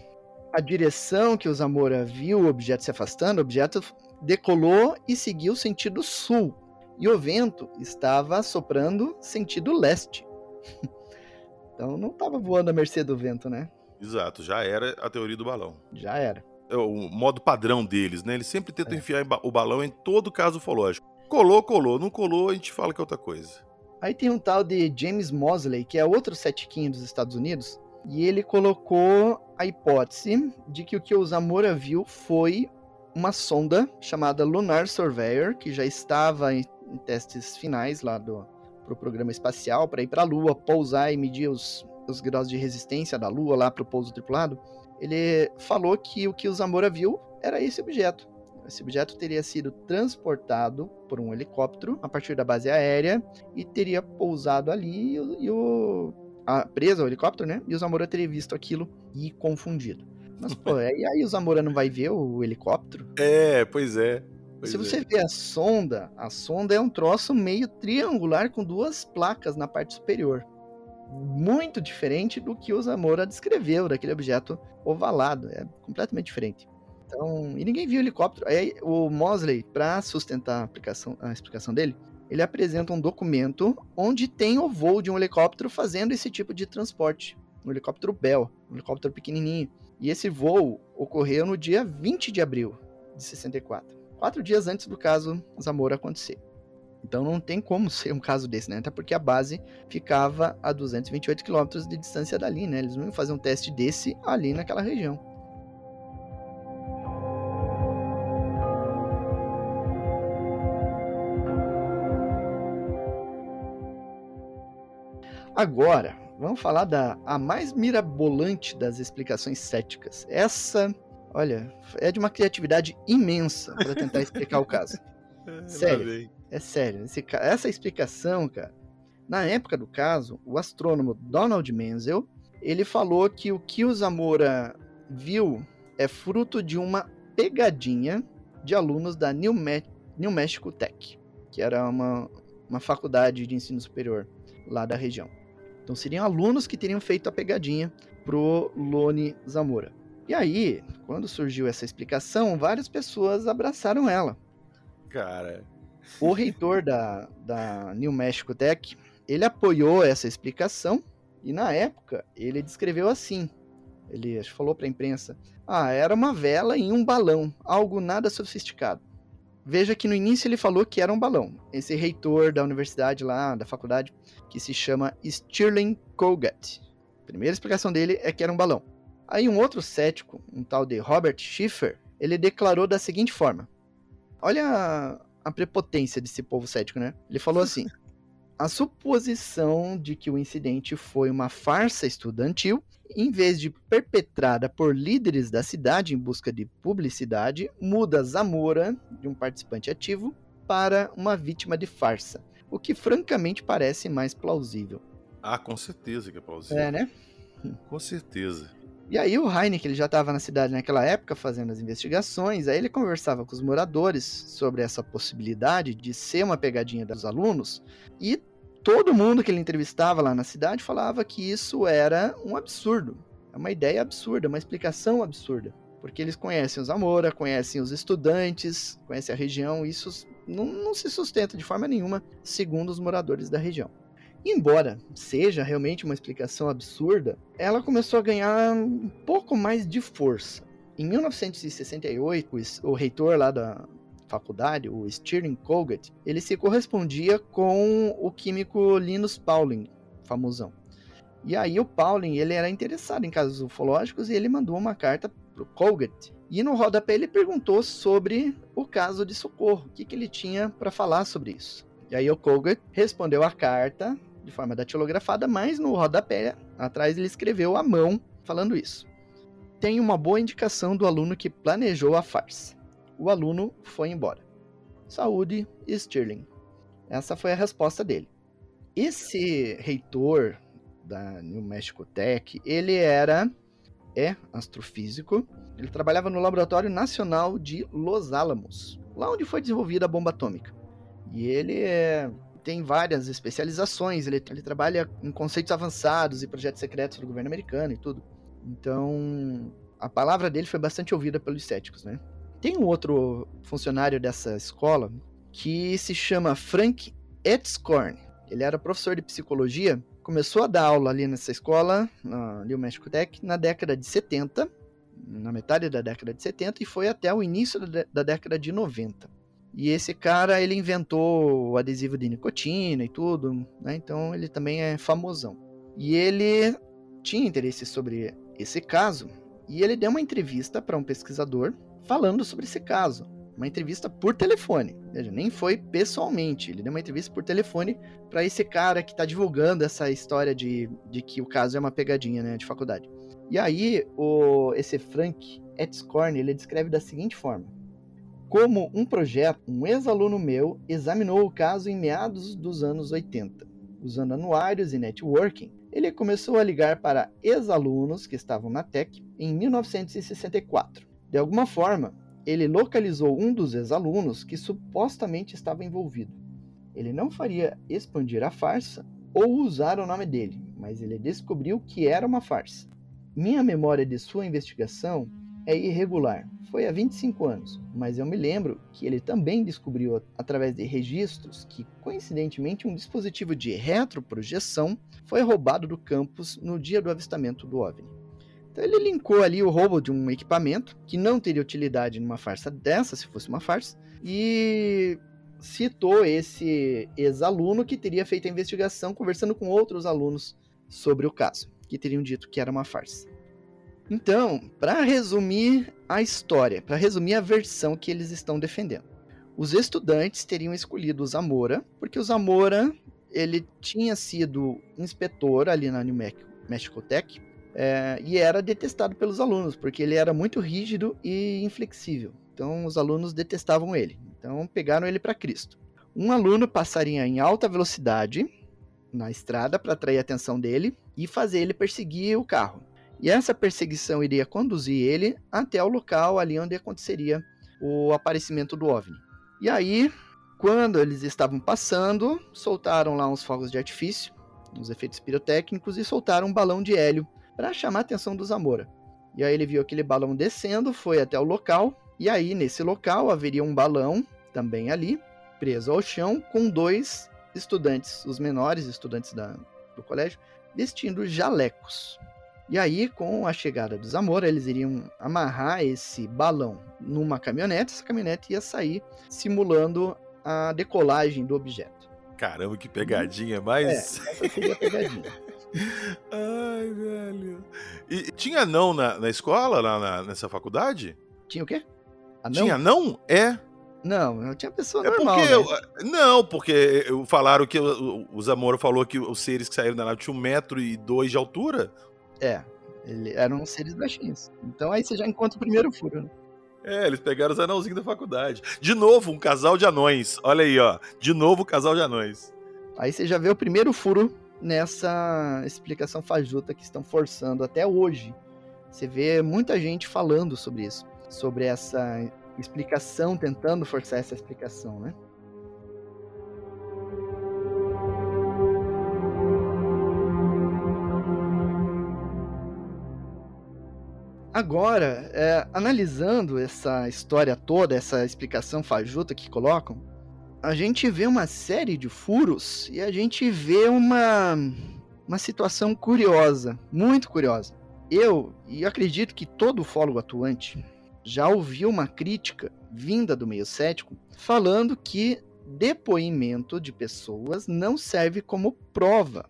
A direção que o Zamora viu o objeto se afastando, o objeto decolou e seguiu sentido sul. E o vento estava soprando sentido leste. então não estava voando a mercê do vento, né? Exato, já era a teoria do balão. Já era. É o modo padrão deles, né? Eles sempre tentam é. enfiar o balão em todo caso ufológico. Colou, colou. Não colou, a gente fala que é outra coisa. Aí tem um tal de James Mosley, que é outro setiquinho dos Estados Unidos, e ele colocou a hipótese de que o que o Zamora viu foi uma sonda chamada Lunar Surveyor, que já estava em, em testes finais lá do pro programa espacial para ir para a Lua, pousar e medir os os graus de resistência da Lua lá para o pouso tripulado, ele falou que o que o Zamora viu era esse objeto. Esse objeto teria sido transportado por um helicóptero a partir da base aérea e teria pousado ali e o, e o a, preso ao helicóptero, né? E o Zamora teria visto aquilo e confundido. Mas, pô, e aí o Zamora não vai ver o helicóptero? É, pois é. Pois Se você é. ver a sonda, a sonda é um troço meio triangular com duas placas na parte superior. Muito diferente do que o Zamora descreveu daquele objeto ovalado. É completamente diferente. Então, e ninguém viu o helicóptero. Aí o Mosley, para sustentar a, aplicação, a explicação dele, ele apresenta um documento onde tem o voo de um helicóptero fazendo esse tipo de transporte. Um helicóptero Bell, um helicóptero pequenininho. E esse voo ocorreu no dia 20 de abril de 64. Quatro dias antes do caso Zamora acontecer. Então não tem como ser um caso desse, né? Até porque a base ficava a 228 quilômetros de distância dali, né? Eles não iam fazer um teste desse ali naquela região. Agora, vamos falar da a mais mirabolante das explicações céticas. Essa, olha, é de uma criatividade imensa para tentar explicar o caso. Sério. É sério. Esse, essa explicação, cara. Na época do caso, o astrônomo Donald Menzel, ele falou que o que o Zamora viu é fruto de uma pegadinha de alunos da New, Me New Mexico Tech, que era uma, uma faculdade de ensino superior lá da região. Então seriam alunos que teriam feito a pegadinha pro Lone Zamora. E aí, quando surgiu essa explicação, várias pessoas abraçaram ela. Cara. O reitor da, da New Mexico Tech, ele apoiou essa explicação e na época ele descreveu assim. Ele falou para a imprensa: "Ah, era uma vela em um balão, algo nada sofisticado". Veja que no início ele falou que era um balão. Esse reitor da universidade lá, da faculdade, que se chama Stirling Colgate. A primeira explicação dele é que era um balão. Aí um outro cético, um tal de Robert Schiffer, ele declarou da seguinte forma: Olha a, a prepotência desse povo cético, né? Ele falou assim: a suposição de que o incidente foi uma farsa estudantil, em vez de perpetrada por líderes da cidade em busca de publicidade, muda Zamora, de um participante ativo, para uma vítima de farsa, o que francamente parece mais plausível. Ah, com certeza que é plausível. É, né? Com certeza. E aí o Heineken ele já estava na cidade naquela época fazendo as investigações, aí ele conversava com os moradores sobre essa possibilidade de ser uma pegadinha dos alunos, e todo mundo que ele entrevistava lá na cidade falava que isso era um absurdo, é uma ideia absurda, uma explicação absurda, porque eles conhecem os Amora, conhecem os estudantes, conhecem a região, isso não, não se sustenta de forma nenhuma, segundo os moradores da região. Embora seja realmente uma explicação absurda, ela começou a ganhar um pouco mais de força. Em 1968, o reitor lá da faculdade, o Stirling Colgate, ele se correspondia com o químico Linus Pauling, famosão. E aí o Pauling, ele era interessado em casos ufológicos e ele mandou uma carta para o Colgate. E no rodapé ele perguntou sobre o caso de socorro, o que, que ele tinha para falar sobre isso. E aí o Colgate respondeu a carta de forma datilografada, mas no rodapé atrás ele escreveu à mão falando isso. Tem uma boa indicação do aluno que planejou a farsa. O aluno foi embora. Saúde, Stirling. Essa foi a resposta dele. Esse reitor da New Mexico Tech, ele era é astrofísico. Ele trabalhava no Laboratório Nacional de Los Alamos, lá onde foi desenvolvida a bomba atômica. E ele é tem várias especializações, ele, ele, trabalha em conceitos avançados e projetos secretos do governo americano e tudo. Então, a palavra dele foi bastante ouvida pelos céticos, né? Tem um outro funcionário dessa escola que se chama Frank Etzkorn. Ele era professor de psicologia, começou a dar aula ali nessa escola, na New Mexico Tech, na década de 70, na metade da década de 70, e foi até o início da década de 90. E esse cara, ele inventou o adesivo de nicotina e tudo, né? Então ele também é famosão. E ele tinha interesse sobre esse caso, e ele deu uma entrevista para um pesquisador falando sobre esse caso. uma entrevista por telefone. Veja, nem foi pessoalmente. Ele deu uma entrevista por telefone para esse cara que está divulgando essa história de, de que o caso é uma pegadinha, né, de faculdade. E aí, o, esse Frank Etzkorn, ele descreve da seguinte forma. Como um projeto, um ex-aluno meu examinou o caso em meados dos anos 80. Usando anuários e networking, ele começou a ligar para ex-alunos que estavam na Tech em 1964. De alguma forma, ele localizou um dos ex-alunos que supostamente estava envolvido. Ele não faria expandir a farsa ou usar o nome dele, mas ele descobriu que era uma farsa. Minha memória de sua investigação é irregular. Foi há 25 anos, mas eu me lembro que ele também descobriu através de registros que, coincidentemente, um dispositivo de retroprojeção foi roubado do campus no dia do avistamento do OVNI. Então ele linkou ali o roubo de um equipamento que não teria utilidade numa farsa dessa, se fosse uma farsa, e citou esse ex-aluno que teria feito a investigação conversando com outros alunos sobre o caso, que teriam dito que era uma farsa. Então, para resumir a história, para resumir a versão que eles estão defendendo, os estudantes teriam escolhido o Zamora, porque o Zamora ele tinha sido inspetor ali na New Mexico Tech é, e era detestado pelos alunos, porque ele era muito rígido e inflexível. Então, os alunos detestavam ele. Então, pegaram ele para Cristo. Um aluno passaria em alta velocidade na estrada para atrair a atenção dele e fazer ele perseguir o carro. E essa perseguição iria conduzir ele até o local ali onde aconteceria o aparecimento do OVNI. E aí, quando eles estavam passando, soltaram lá uns fogos de artifício, uns efeitos pirotécnicos e soltaram um balão de hélio para chamar a atenção do Zamora. E aí ele viu aquele balão descendo, foi até o local, e aí nesse local haveria um balão também ali, preso ao chão, com dois estudantes, os menores estudantes da, do colégio, vestindo jalecos. E aí, com a chegada do Zamora, eles iriam amarrar esse balão numa caminhonete, essa caminhonete ia sair simulando a decolagem do objeto. Caramba, que pegadinha, mas. É, essa seria a pegadinha. Ai, velho. E tinha não na, na escola, lá na, nessa faculdade? Tinha o quê? Anão? Tinha não? É. Não, não tinha pessoa é normal. Porque, né? Não, porque falaram que o, o Zamora falou que os seres que saíram da nave tinham um metro e dois de altura. É, ele, eram seres baixinhos. Então aí você já encontra o primeiro furo, né? É, eles pegaram os anãozinhos da faculdade. De novo, um casal de anões. Olha aí, ó. De novo, um casal de anões. Aí você já vê o primeiro furo nessa explicação fajuta que estão forçando até hoje. Você vê muita gente falando sobre isso. Sobre essa explicação, tentando forçar essa explicação, né? Agora, é, analisando essa história toda, essa explicação fajuta que colocam, a gente vê uma série de furos e a gente vê uma, uma situação curiosa, muito curiosa. Eu, e acredito que todo ufólogo atuante já ouviu uma crítica vinda do meio cético falando que depoimento de pessoas não serve como prova.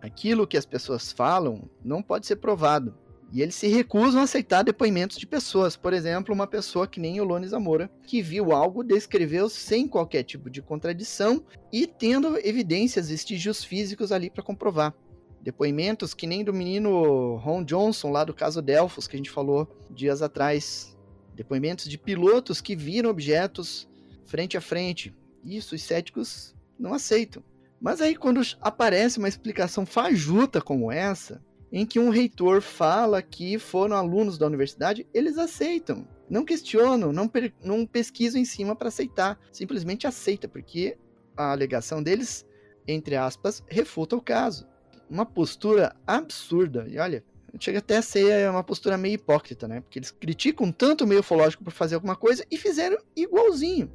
Aquilo que as pessoas falam não pode ser provado. E eles se recusam a aceitar depoimentos de pessoas. Por exemplo, uma pessoa que nem o Lone Zamora, que viu algo, descreveu sem qualquer tipo de contradição e tendo evidências, vestígios físicos ali para comprovar. Depoimentos que nem do menino Ron Johnson, lá do caso Delfos, que a gente falou dias atrás. Depoimentos de pilotos que viram objetos frente a frente. Isso os céticos não aceitam. Mas aí, quando aparece uma explicação fajuta como essa, em que um reitor fala que foram alunos da universidade, eles aceitam. Não questionam, não, não pesquisam em cima para aceitar. Simplesmente aceita, porque a alegação deles, entre aspas, refuta o caso. Uma postura absurda. E olha, chega até a ser uma postura meio hipócrita, né? Porque eles criticam tanto o meio ufológico por fazer alguma coisa e fizeram igualzinho.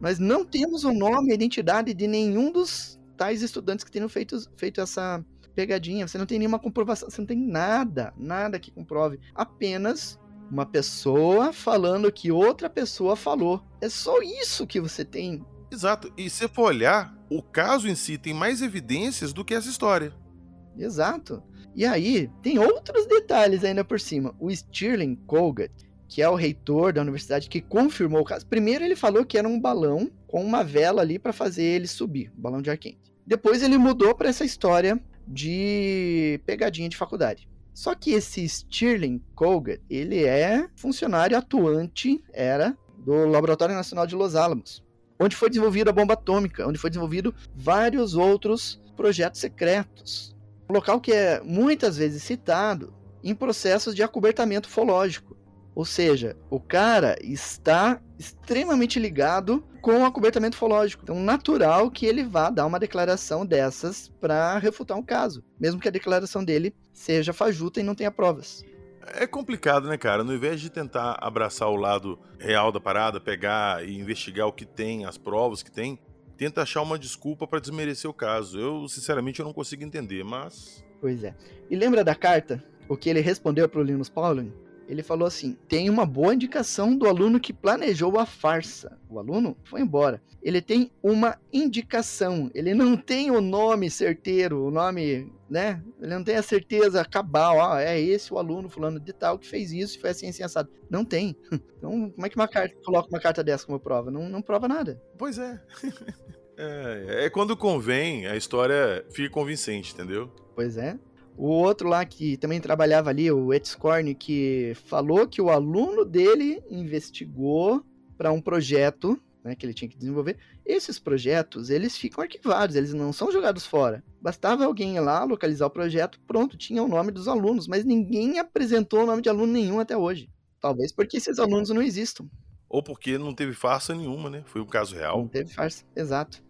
Mas não temos o nome e a identidade de nenhum dos tais estudantes que tenham feito, feito essa pegadinha, você não tem nenhuma comprovação, você não tem nada, nada que comprove. Apenas uma pessoa falando que outra pessoa falou. É só isso que você tem. Exato. E se for olhar, o caso em si tem mais evidências do que essa história. Exato. E aí, tem outros detalhes ainda por cima. O Stirling Colgate, que é o reitor da universidade, que confirmou o caso. Primeiro ele falou que era um balão com uma vela ali para fazer ele subir, um balão de ar quente. Depois ele mudou para essa história de pegadinha de faculdade. Só que esse Stirling Colgate, ele é funcionário atuante, era do Laboratório Nacional de Los Alamos, onde foi desenvolvida a bomba atômica, onde foi desenvolvido vários outros projetos secretos. Um local que é muitas vezes citado em processos de acobertamento ufológico. Ou seja, o cara está extremamente ligado com acobertamento ufológico. Então, natural que ele vá dar uma declaração dessas para refutar um caso, mesmo que a declaração dele seja fajuta e não tenha provas. É complicado, né, cara? No invés de tentar abraçar o lado real da parada, pegar e investigar o que tem, as provas que tem, tenta achar uma desculpa para desmerecer o caso. Eu, sinceramente, eu não consigo entender, mas. Pois é. E lembra da carta? O que ele respondeu para o Linus Pauling? Ele falou assim: tem uma boa indicação do aluno que planejou a farsa. O aluno foi embora. Ele tem uma indicação. Ele não tem o nome certeiro, o nome, né? Ele não tem a certeza cabal. Ah, é esse o aluno fulano de tal que fez isso e foi assim, assim, assado. Não tem. Então, como é que uma carta coloca uma carta dessa como prova? Não, não prova nada. Pois é. é. É quando convém, a história fica convincente, entendeu? Pois é. O outro lá que também trabalhava ali, o Etzkorn, que falou que o aluno dele investigou para um projeto né, que ele tinha que desenvolver. Esses projetos, eles ficam arquivados, eles não são jogados fora. Bastava alguém ir lá, localizar o projeto, pronto, tinha o nome dos alunos, mas ninguém apresentou o nome de aluno nenhum até hoje. Talvez porque esses alunos não existam. Ou porque não teve farsa nenhuma, né? Foi um caso real. Não teve farsa, exato.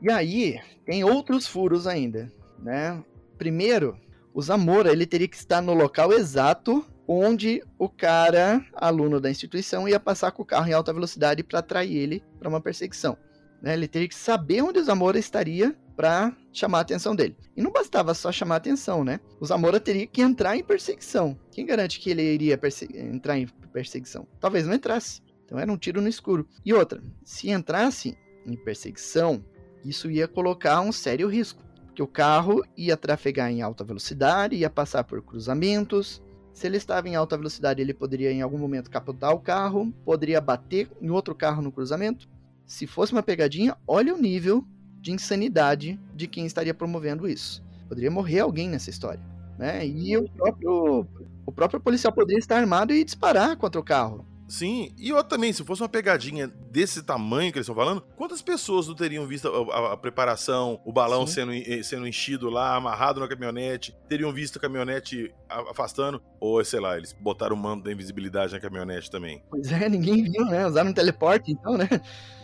E aí, tem outros furos ainda, né? Primeiro, o Zamora ele teria que estar no local exato onde o cara, aluno da instituição, ia passar com o carro em alta velocidade para atrair ele para uma perseguição. Né? Ele teria que saber onde o Zamora estaria para chamar a atenção dele. E não bastava só chamar a atenção, né? O Zamora teria que entrar em perseguição. Quem garante que ele iria entrar em perseguição? Talvez não entrasse. Então era um tiro no escuro. E outra, se entrasse em perseguição, isso ia colocar um sério risco que o carro ia trafegar em alta velocidade, ia passar por cruzamentos. Se ele estava em alta velocidade, ele poderia em algum momento capotar o carro, poderia bater em outro carro no cruzamento. Se fosse uma pegadinha, olha o nível de insanidade de quem estaria promovendo isso. Poderia morrer alguém nessa história, né? E o próprio o próprio policial poderia estar armado e disparar contra o carro. Sim, e outra também, se fosse uma pegadinha desse tamanho que eles estão falando, quantas pessoas não teriam visto a, a, a preparação, o balão sendo, sendo enchido lá, amarrado na caminhonete, teriam visto a caminhonete afastando, ou sei lá, eles botaram o manto da invisibilidade na caminhonete também. Pois é, ninguém viu, né? Usaram um teleporte, então, né?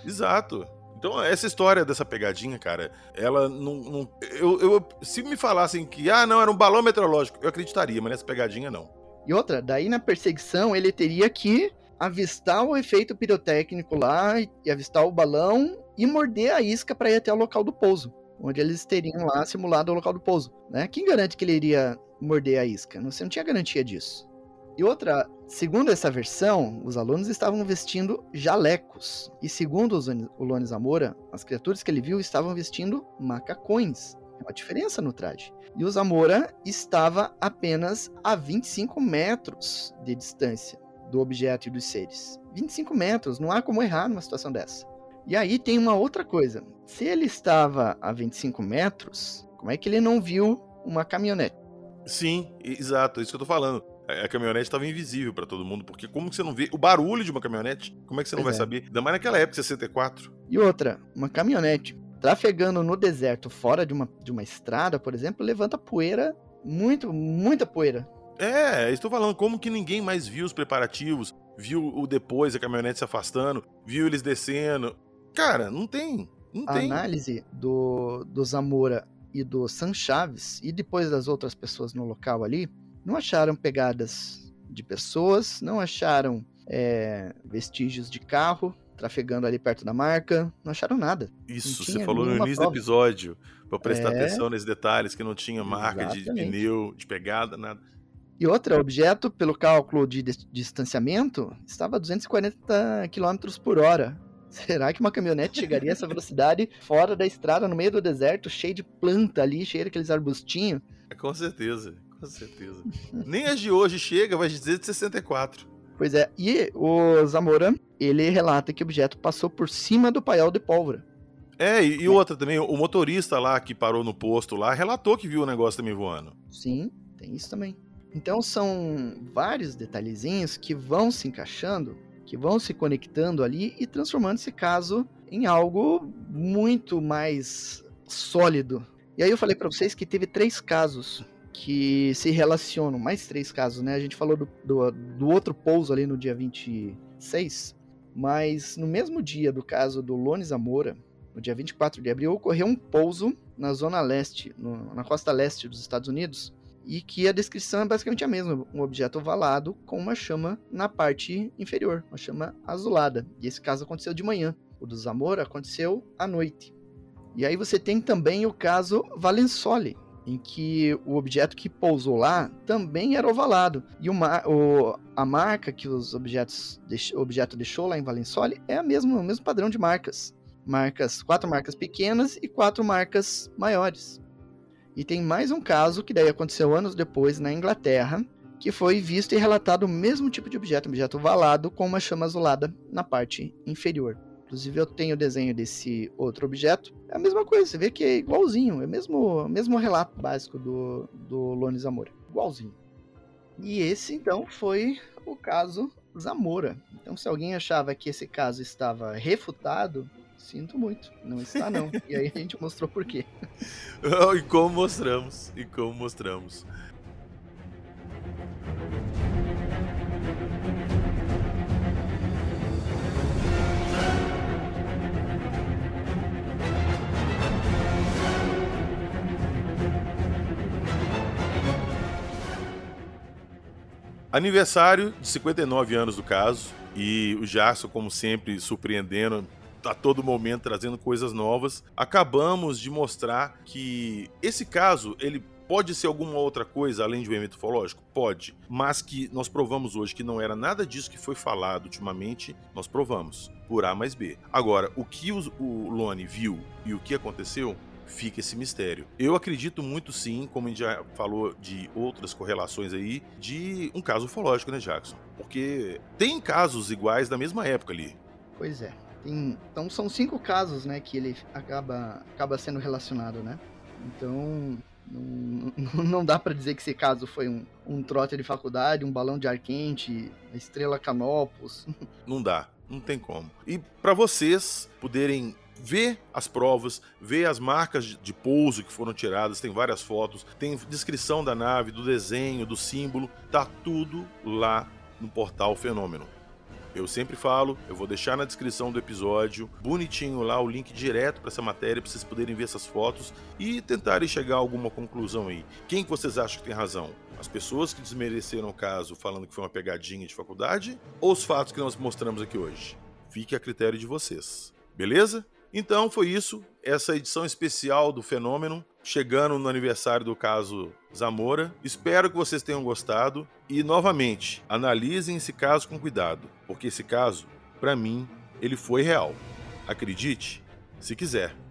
Exato. Então, essa história dessa pegadinha, cara, ela não. não eu, eu, se me falassem que, ah, não, era um balão meteorológico, eu acreditaria, mas nessa pegadinha não. E outra, daí na perseguição ele teria que avistar o efeito pirotécnico lá e avistar o balão e morder a isca para ir até o local do pouso, onde eles teriam lá simulado o local do pouso, né? Quem garante que ele iria morder a isca? Você não tinha garantia disso. E outra, segundo essa versão, os alunos estavam vestindo jalecos. E segundo o Lone Zamora, as criaturas que ele viu estavam vestindo macacões. É uma diferença no traje. E o Zamora estava apenas a 25 metros de distância do objeto e dos seres. 25 metros, não há como errar numa situação dessa. E aí tem uma outra coisa. Se ele estava a 25 metros, como é que ele não viu uma caminhonete? Sim, exato, é isso que eu tô falando. A caminhonete estava invisível para todo mundo, porque como que você não vê o barulho de uma caminhonete? Como é que você pois não vai é. saber? Ainda mais naquela época, 64. E outra, uma caminhonete trafegando no deserto, fora de uma, de uma estrada, por exemplo, levanta poeira, muito, muita poeira. É, estou falando como que ninguém mais viu os preparativos, viu o depois, a caminhonete se afastando, viu eles descendo. Cara, não tem. Não a tem. análise do, do Zamora e do San Chaves, e depois das outras pessoas no local ali, não acharam pegadas de pessoas, não acharam é, vestígios de carro trafegando ali perto da marca, não acharam nada. Isso, você falou no início prova. do episódio, para prestar é... atenção nesses detalhes, que não tinha marca de pneu, de pegada, nada. E outra, objeto, pelo cálculo de distanciamento, estava a 240 km por hora. Será que uma caminhonete chegaria a essa velocidade fora da estrada, no meio do deserto, cheio de planta ali, cheio daqueles arbustinhos? Com certeza, com certeza. Nem as de hoje chega, vai dizer de 64. Pois é, e o Zamora, ele relata que o objeto passou por cima do paiol de pólvora. É, e, e outra também, o motorista lá que parou no posto lá relatou que viu o negócio também voando. Sim, tem isso também. Então são vários detalhezinhos que vão se encaixando, que vão se conectando ali e transformando esse caso em algo muito mais sólido. E aí eu falei para vocês que teve três casos que se relacionam, mais três casos, né? A gente falou do, do, do outro pouso ali no dia 26, mas no mesmo dia do caso do Lone Zamora, no dia 24 de abril, ocorreu um pouso na zona leste, no, na costa leste dos Estados Unidos, e que a descrição é basicamente a mesma, um objeto ovalado com uma chama na parte inferior, uma chama azulada. E esse caso aconteceu de manhã. O do Zamora aconteceu à noite. E aí você tem também o caso Valensole, em que o objeto que pousou lá também era ovalado. E o, o, a marca que os objetos o objeto deixou lá em Valensole é a mesma, o mesmo padrão de marcas. Marcas, quatro marcas pequenas e quatro marcas maiores. E tem mais um caso que daí aconteceu anos depois na Inglaterra, que foi visto e relatado o mesmo tipo de objeto, um objeto ovalado com uma chama azulada na parte inferior. Inclusive eu tenho o desenho desse outro objeto. É a mesma coisa, você vê que é igualzinho, é o mesmo, mesmo relato básico do, do Lone Zamora. Igualzinho. E esse então foi o caso Zamora. Então se alguém achava que esse caso estava refutado, sinto muito, não está não. e aí a gente mostrou por quê. e como mostramos, e como mostramos. Aniversário de 59 anos do caso e o Jackson, como sempre, surpreendendo a todo momento, trazendo coisas novas. Acabamos de mostrar que esse caso, ele Pode ser alguma outra coisa além de um evento ufológico? Pode. Mas que nós provamos hoje que não era nada disso que foi falado ultimamente, nós provamos. Por A mais B. Agora, o que o, Lone viu e o que aconteceu, fica esse mistério. Eu acredito muito sim, como a gente já falou de outras correlações aí, de um caso ufológico, né, Jackson? Porque tem casos iguais da mesma época ali. Pois é. Tem... Então são cinco casos, né, que ele acaba, acaba sendo relacionado, né? Então, não, não dá para dizer que esse caso foi um, um trote de faculdade, um balão de ar quente, a estrela Canopus. Não dá, não tem como. E para vocês poderem ver as provas, ver as marcas de pouso que foram tiradas, tem várias fotos, tem descrição da nave, do desenho, do símbolo, tá tudo lá no portal Fenômeno. Eu sempre falo, eu vou deixar na descrição do episódio, bonitinho lá, o link direto para essa matéria, para vocês poderem ver essas fotos e tentarem chegar a alguma conclusão aí. Quem que vocês acham que tem razão? As pessoas que desmereceram o caso falando que foi uma pegadinha de faculdade ou os fatos que nós mostramos aqui hoje? Fique a critério de vocês. Beleza? Então foi isso, essa edição especial do Fenômeno, chegando no aniversário do caso Zamora. Espero que vocês tenham gostado e novamente, analisem esse caso com cuidado, porque esse caso, para mim, ele foi real. Acredite, se quiser.